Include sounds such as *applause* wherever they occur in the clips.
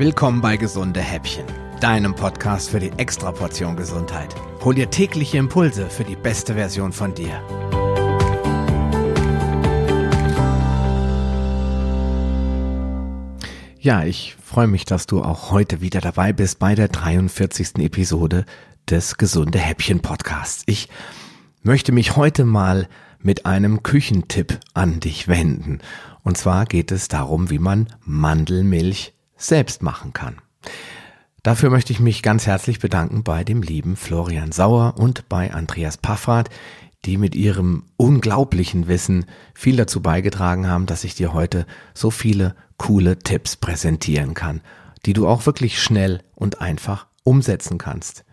Willkommen bei Gesunde Häppchen, deinem Podcast für die Extraportion Gesundheit. Hol dir tägliche Impulse für die beste Version von dir. Ja, ich freue mich, dass du auch heute wieder dabei bist bei der 43. Episode des Gesunde Häppchen Podcasts. Ich möchte mich heute mal mit einem Küchentipp an dich wenden. Und zwar geht es darum, wie man Mandelmilch selbst machen kann. Dafür möchte ich mich ganz herzlich bedanken bei dem lieben Florian Sauer und bei Andreas Paffrath, die mit ihrem unglaublichen Wissen viel dazu beigetragen haben, dass ich dir heute so viele coole Tipps präsentieren kann, die du auch wirklich schnell und einfach umsetzen kannst.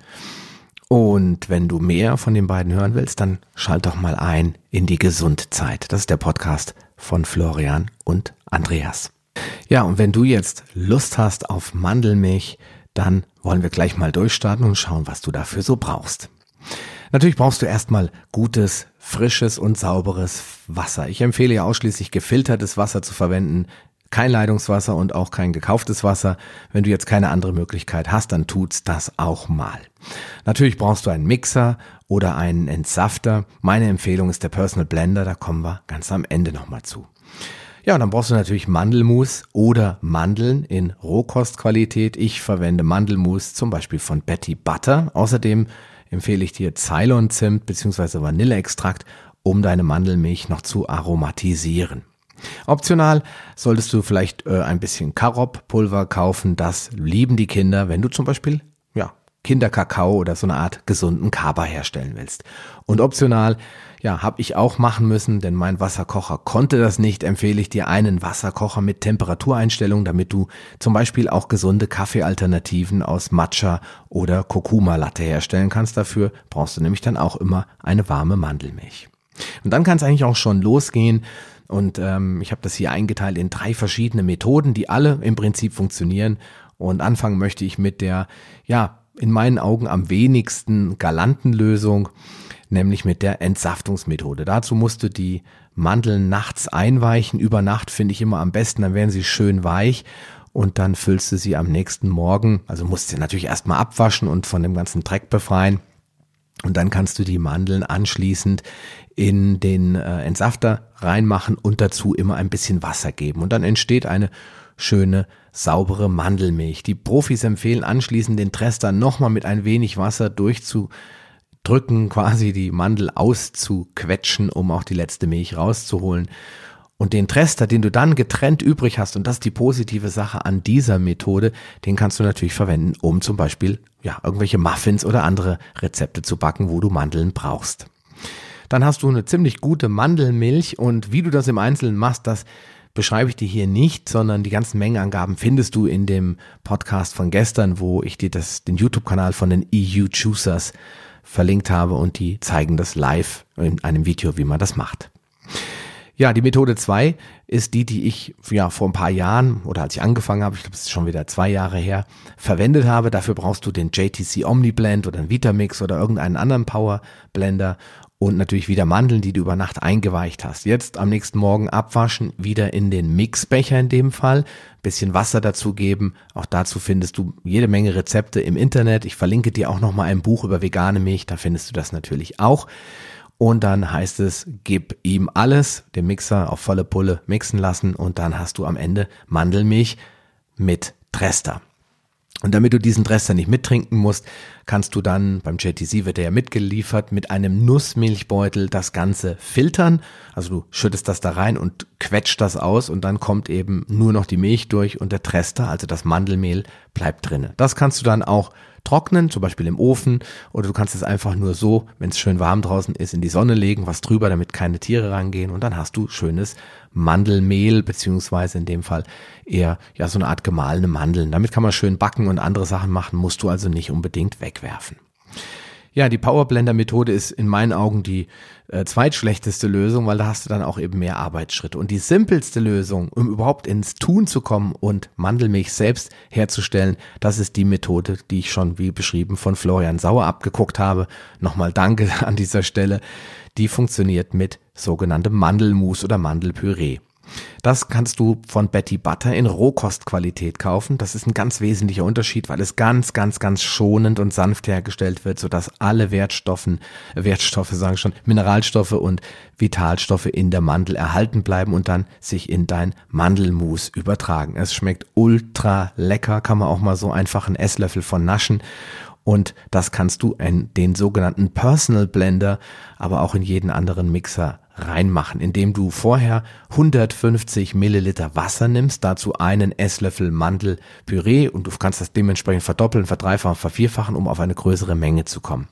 Und wenn du mehr von den beiden hören willst, dann schalt doch mal ein in die Gesundzeit. Das ist der Podcast von Florian und Andreas. Ja, und wenn du jetzt Lust hast auf Mandelmilch, dann wollen wir gleich mal durchstarten und schauen, was du dafür so brauchst. Natürlich brauchst du erstmal gutes, frisches und sauberes Wasser. Ich empfehle ja ausschließlich gefiltertes Wasser zu verwenden, kein Leitungswasser und auch kein gekauftes Wasser. Wenn du jetzt keine andere Möglichkeit hast, dann tut's das auch mal. Natürlich brauchst du einen Mixer oder einen Entsafter. Meine Empfehlung ist der Personal Blender, da kommen wir ganz am Ende nochmal zu. Ja, und dann brauchst du natürlich Mandelmus oder Mandeln in Rohkostqualität. Ich verwende Mandelmus zum Beispiel von Betty Butter. Außerdem empfehle ich dir Ceylon-Zimt bzw. Vanilleextrakt, um deine Mandelmilch noch zu aromatisieren. Optional solltest du vielleicht äh, ein bisschen Karob-Pulver kaufen. Das lieben die Kinder, wenn du zum Beispiel ja, Kinderkakao oder so eine Art gesunden Kaba herstellen willst. Und optional, ja, habe ich auch machen müssen, denn mein Wasserkocher konnte das nicht. Empfehle ich dir einen Wasserkocher mit Temperatureinstellung, damit du zum Beispiel auch gesunde Kaffeealternativen aus Matcha oder Kurkuma Latte herstellen kannst. Dafür brauchst du nämlich dann auch immer eine warme Mandelmilch. Und dann kann es eigentlich auch schon losgehen und ähm, ich habe das hier eingeteilt in drei verschiedene Methoden, die alle im Prinzip funktionieren. Und anfangen möchte ich mit der, ja, in meinen Augen am wenigsten galanten Lösung, nämlich mit der Entsaftungsmethode. Dazu musst du die Mandeln nachts einweichen. Über Nacht finde ich immer am besten, dann werden sie schön weich und dann füllst du sie am nächsten Morgen. Also musst du natürlich erstmal abwaschen und von dem ganzen Dreck befreien. Und dann kannst du die Mandeln anschließend in den äh, Entsafter reinmachen und dazu immer ein bisschen Wasser geben. Und dann entsteht eine schöne, saubere Mandelmilch. Die Profis empfehlen anschließend den Trester nochmal mit ein wenig Wasser durchzudrücken, *laughs* quasi die Mandel auszuquetschen, um auch die letzte Milch rauszuholen. Und den Trester, den du dann getrennt übrig hast, und das ist die positive Sache an dieser Methode, den kannst du natürlich verwenden, um zum Beispiel ja, irgendwelche Muffins oder andere Rezepte zu backen, wo du Mandeln brauchst. Dann hast du eine ziemlich gute Mandelmilch und wie du das im Einzelnen machst, das beschreibe ich dir hier nicht, sondern die ganzen Mengenangaben findest du in dem Podcast von gestern, wo ich dir das, den YouTube-Kanal von den EU Choosers verlinkt habe und die zeigen das live in einem Video, wie man das macht. Ja, die Methode zwei ist die, die ich ja vor ein paar Jahren oder als ich angefangen habe, ich glaube, es ist schon wieder zwei Jahre her, verwendet habe. Dafür brauchst du den JTC Omni Blend oder einen Vitamix oder irgendeinen anderen Power Blender und natürlich wieder Mandeln, die du über Nacht eingeweicht hast. Jetzt am nächsten Morgen abwaschen, wieder in den Mixbecher in dem Fall, bisschen Wasser dazugeben. Auch dazu findest du jede Menge Rezepte im Internet. Ich verlinke dir auch noch mal ein Buch über vegane Milch, da findest du das natürlich auch. Und dann heißt es, gib ihm alles, den Mixer auf volle Pulle mixen lassen und dann hast du am Ende Mandelmilch mit Trester. Und damit du diesen Dresser nicht mittrinken musst, kannst du dann, beim JTC wird er ja mitgeliefert, mit einem Nussmilchbeutel das Ganze filtern. Also du schüttest das da rein und quetscht das aus und dann kommt eben nur noch die Milch durch und der Trester, also das Mandelmehl, bleibt drinne. Das kannst du dann auch trocknen, zum Beispiel im Ofen, oder du kannst es einfach nur so, wenn es schön warm draußen ist, in die Sonne legen, was drüber, damit keine Tiere rangehen und dann hast du schönes Mandelmehl, beziehungsweise in dem Fall eher ja so eine Art gemahlene Mandeln. Damit kann man schön backen und andere Sachen machen, musst du also nicht unbedingt wegwerfen. Ja, die Powerblender-Methode ist in meinen Augen die äh, zweitschlechteste Lösung, weil da hast du dann auch eben mehr Arbeitsschritte. Und die simpelste Lösung, um überhaupt ins Tun zu kommen und Mandelmilch selbst herzustellen, das ist die Methode, die ich schon wie beschrieben von Florian Sauer abgeguckt habe. Nochmal danke *laughs* an dieser Stelle. Die funktioniert mit sogenanntem Mandelmus oder Mandelpüree. Das kannst du von Betty Butter in Rohkostqualität kaufen. Das ist ein ganz wesentlicher Unterschied, weil es ganz, ganz, ganz schonend und sanft hergestellt wird, sodass alle Wertstoffen, Wertstoffe, sagen schon, Mineralstoffe und Vitalstoffe in der Mandel erhalten bleiben und dann sich in dein Mandelmus übertragen. Es schmeckt ultra lecker, kann man auch mal so einfach einen Esslöffel von naschen und das kannst du in den sogenannten Personal Blender, aber auch in jeden anderen Mixer reinmachen, indem du vorher 150 Milliliter Wasser nimmst, dazu einen Esslöffel Mandelpüree und du kannst das dementsprechend verdoppeln, verdreifachen, vervierfachen, um auf eine größere Menge zu kommen.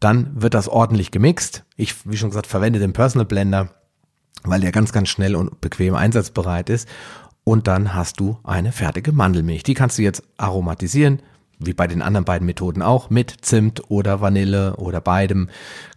Dann wird das ordentlich gemixt. Ich, wie schon gesagt, verwende den Personal Blender, weil der ganz, ganz schnell und bequem einsatzbereit ist. Und dann hast du eine fertige Mandelmilch. Die kannst du jetzt aromatisieren, wie bei den anderen beiden Methoden auch, mit Zimt oder Vanille oder beidem.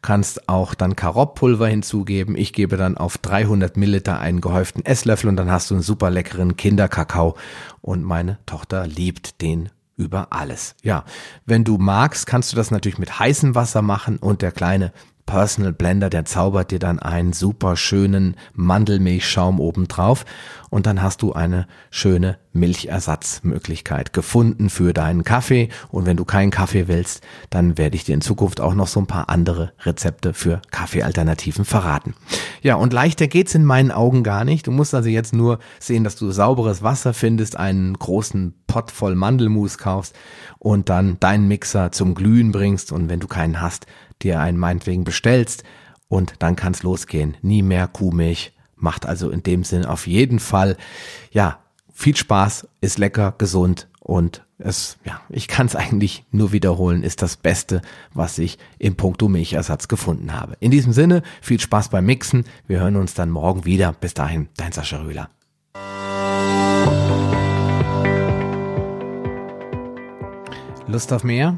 Kannst auch dann Karottpulver hinzugeben. Ich gebe dann auf 300 Milliliter einen gehäuften Esslöffel und dann hast du einen super leckeren Kinderkakao. Und meine Tochter liebt den über alles. Ja, wenn du magst, kannst du das natürlich mit heißem Wasser machen und der kleine Personal Blender, der zaubert dir dann einen super schönen Mandelmilchschaum obendrauf und dann hast du eine schöne Milchersatzmöglichkeit gefunden für deinen Kaffee und wenn du keinen Kaffee willst, dann werde ich dir in Zukunft auch noch so ein paar andere Rezepte für Kaffeealternativen verraten. Ja, und leichter geht's in meinen Augen gar nicht. Du musst also jetzt nur sehen, dass du sauberes Wasser findest, einen großen Pott voll Mandelmus kaufst und dann deinen Mixer zum Glühen bringst und wenn du keinen hast, dir einen meinetwegen bestellst und dann kann's losgehen. Nie mehr Kuhmilch. Macht also in dem Sinn auf jeden Fall, ja, viel Spaß, ist lecker, gesund und es, ja, ich kann es *laughs* eigentlich nur wiederholen, ist das Beste, was ich im Punkto Milchersatz gefunden habe. In diesem Sinne, viel Spaß beim Mixen. Wir hören uns dann morgen wieder. Bis dahin, dein Sascha Röhler. Lust auf mehr?